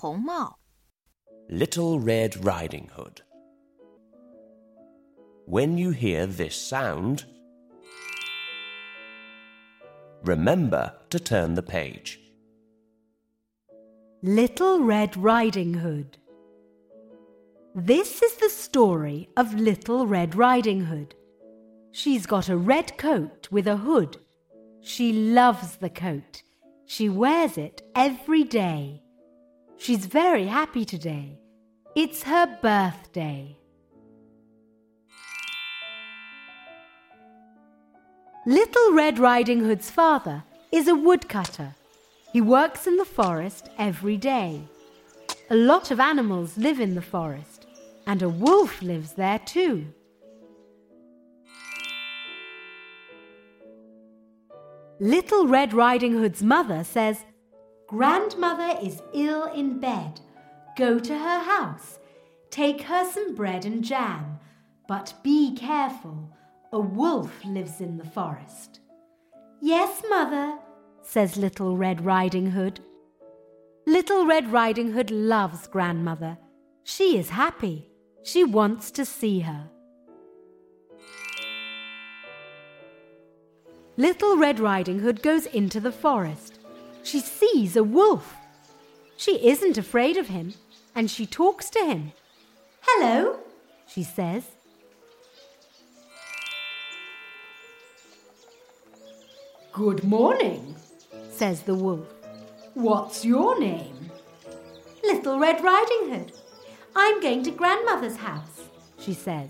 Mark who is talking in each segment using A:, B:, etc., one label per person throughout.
A: 红帽。
B: Little Red Riding Hood. When you hear this sound, remember to turn the page.
C: Little Red Riding Hood. This is the story of Little Red Riding Hood. She's got a red coat with a hood. She loves the coat. She wears it every day. She's very happy today. It's her birthday. Little Red Riding Hood's father is a woodcutter. He works in the forest every day. A lot of animals live in the forest, and a wolf lives there too. Little Red Riding Hood's mother says, Grandmother is ill in bed. Go to her house. Take her some bread and jam. But be careful. A wolf lives in the forest. Yes, mother, says Little Red Riding Hood. Little Red Riding Hood loves grandmother. She is happy. She wants to see her. Little Red Riding Hood goes into the forest. She sees a wolf. She isn't afraid of him, and she talks to him. Hello, she says. Good morning, says the wolf. What's your name? Little Red Riding Hood. I'm going to grandmother's house, she says.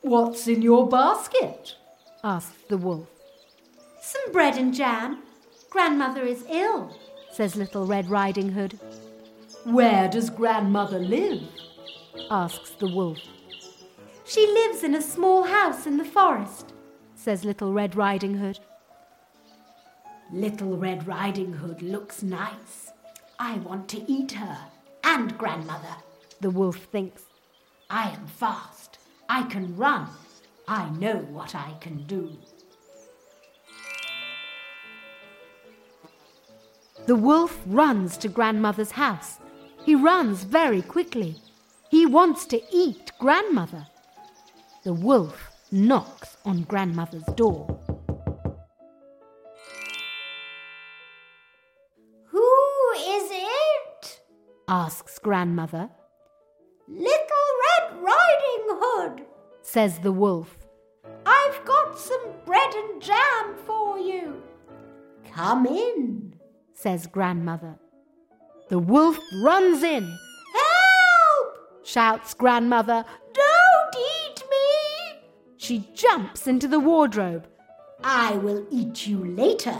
C: What's in your basket? asks the wolf. Some bread and jam. Grandmother is ill, says Little Red Riding Hood. Where does grandmother live? asks the wolf. She lives in a small house in the forest, says Little Red Riding Hood. Little Red Riding Hood looks nice. I want to eat her and grandmother, the wolf thinks. I am fast. I can run. I know what I can do. The wolf runs to grandmother's house. He runs very quickly. He wants to eat grandmother. The wolf knocks on grandmother's door.
D: Who is it?
C: asks grandmother.
D: Little Red Riding Hood,
C: Says the wolf.
D: I've got some bread and jam for you. Come in.
C: Says grandmother. The wolf runs in,
D: Help!
C: shouts grandmother.
D: Don't eat me!
C: She jumps into the wardrobe,
D: I will eat you later.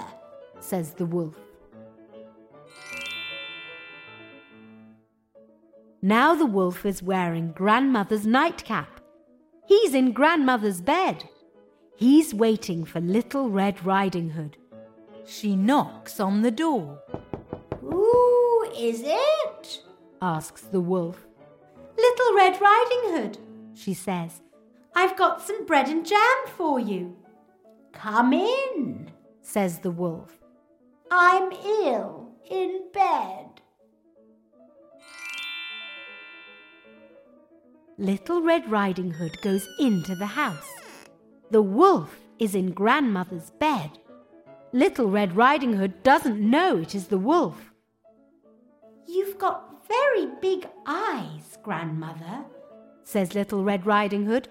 C: says the wolf. Now the wolf is wearing grandmother's nightcap. He's in grandmother's bed. He's waiting for Little Red Riding Hood. She knocks on the door,
D: Who is it?
C: asks the wolf. Little Red Riding Hood, she says. I've got some bread and jam for you,
D: Come in.
C: says the wolf.
D: I'm ill in bed.
C: Little Red Riding Hood goes into the house. The wolf is in grandmother's bed. Little Red Riding Hood doesn't know it is the wolf.
D: You've got very big eyes, grandmother,
C: Says Little Red Riding Hood,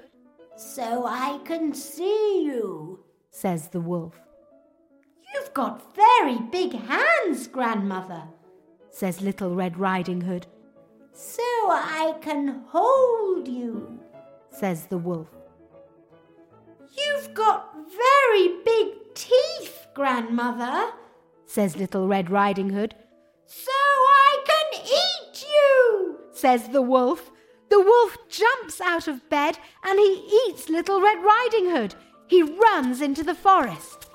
D: so I can see you.
C: says the wolf.
D: You've got very big hands, grandmother,
C: Says Little Red Riding Hood,
D: so I can hold you.
C: says the wolf.
D: Grandmother,
C: Says Little Red Riding Hood,
D: so I can eat you.
C: says the wolf. The wolf jumps out of bed and he eats Little Red Riding Hood. He runs into the forest.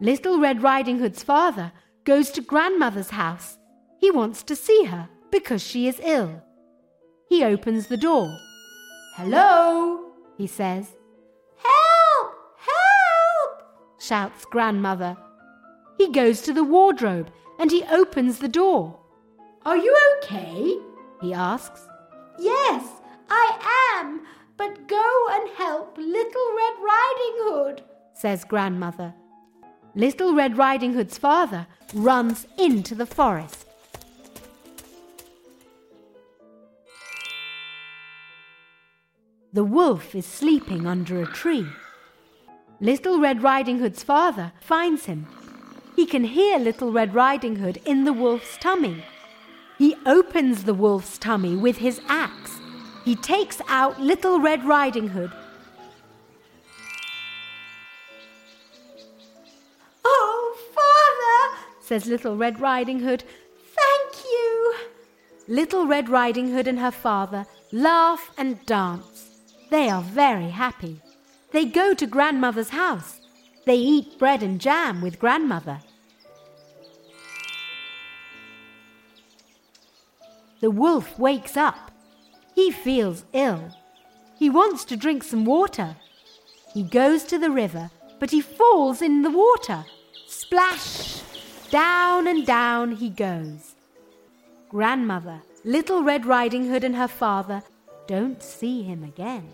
C: Little Red Riding Hood's father goes to grandmother's house. He wants to see her because she is ill. He opens the door. Hello, he says,
D: Help! Help!
C: shouts grandmother. He goes to the wardrobe and he opens the door.
D: Are you okay?
C: He asks.
D: Yes, I am. But go and help Little Red Riding Hood,
C: says Grandmother. Little Red Riding Hood's father runs into the forest. The wolf is sleeping under a tree. Little Red Riding Hood's father finds him. He can hear Little Red Riding Hood in the wolf's tummy. He opens the wolf's tummy with his axe. He takes out Little Red Riding Hood.
D: Oh, Father,
C: says Little Red Riding Hood.
D: Thank you.
C: Little Red Riding Hood and her father laugh and dance. They are very happy. They go to Grandmother's house. They eat bread and jam with Grandmother. The wolf wakes up. He feels ill. He wants to drink some water. He goes to the river, but he falls in the water. Splash! Down and down he goes. Grandmother, Little Red Riding Hood, and her father don't see him again.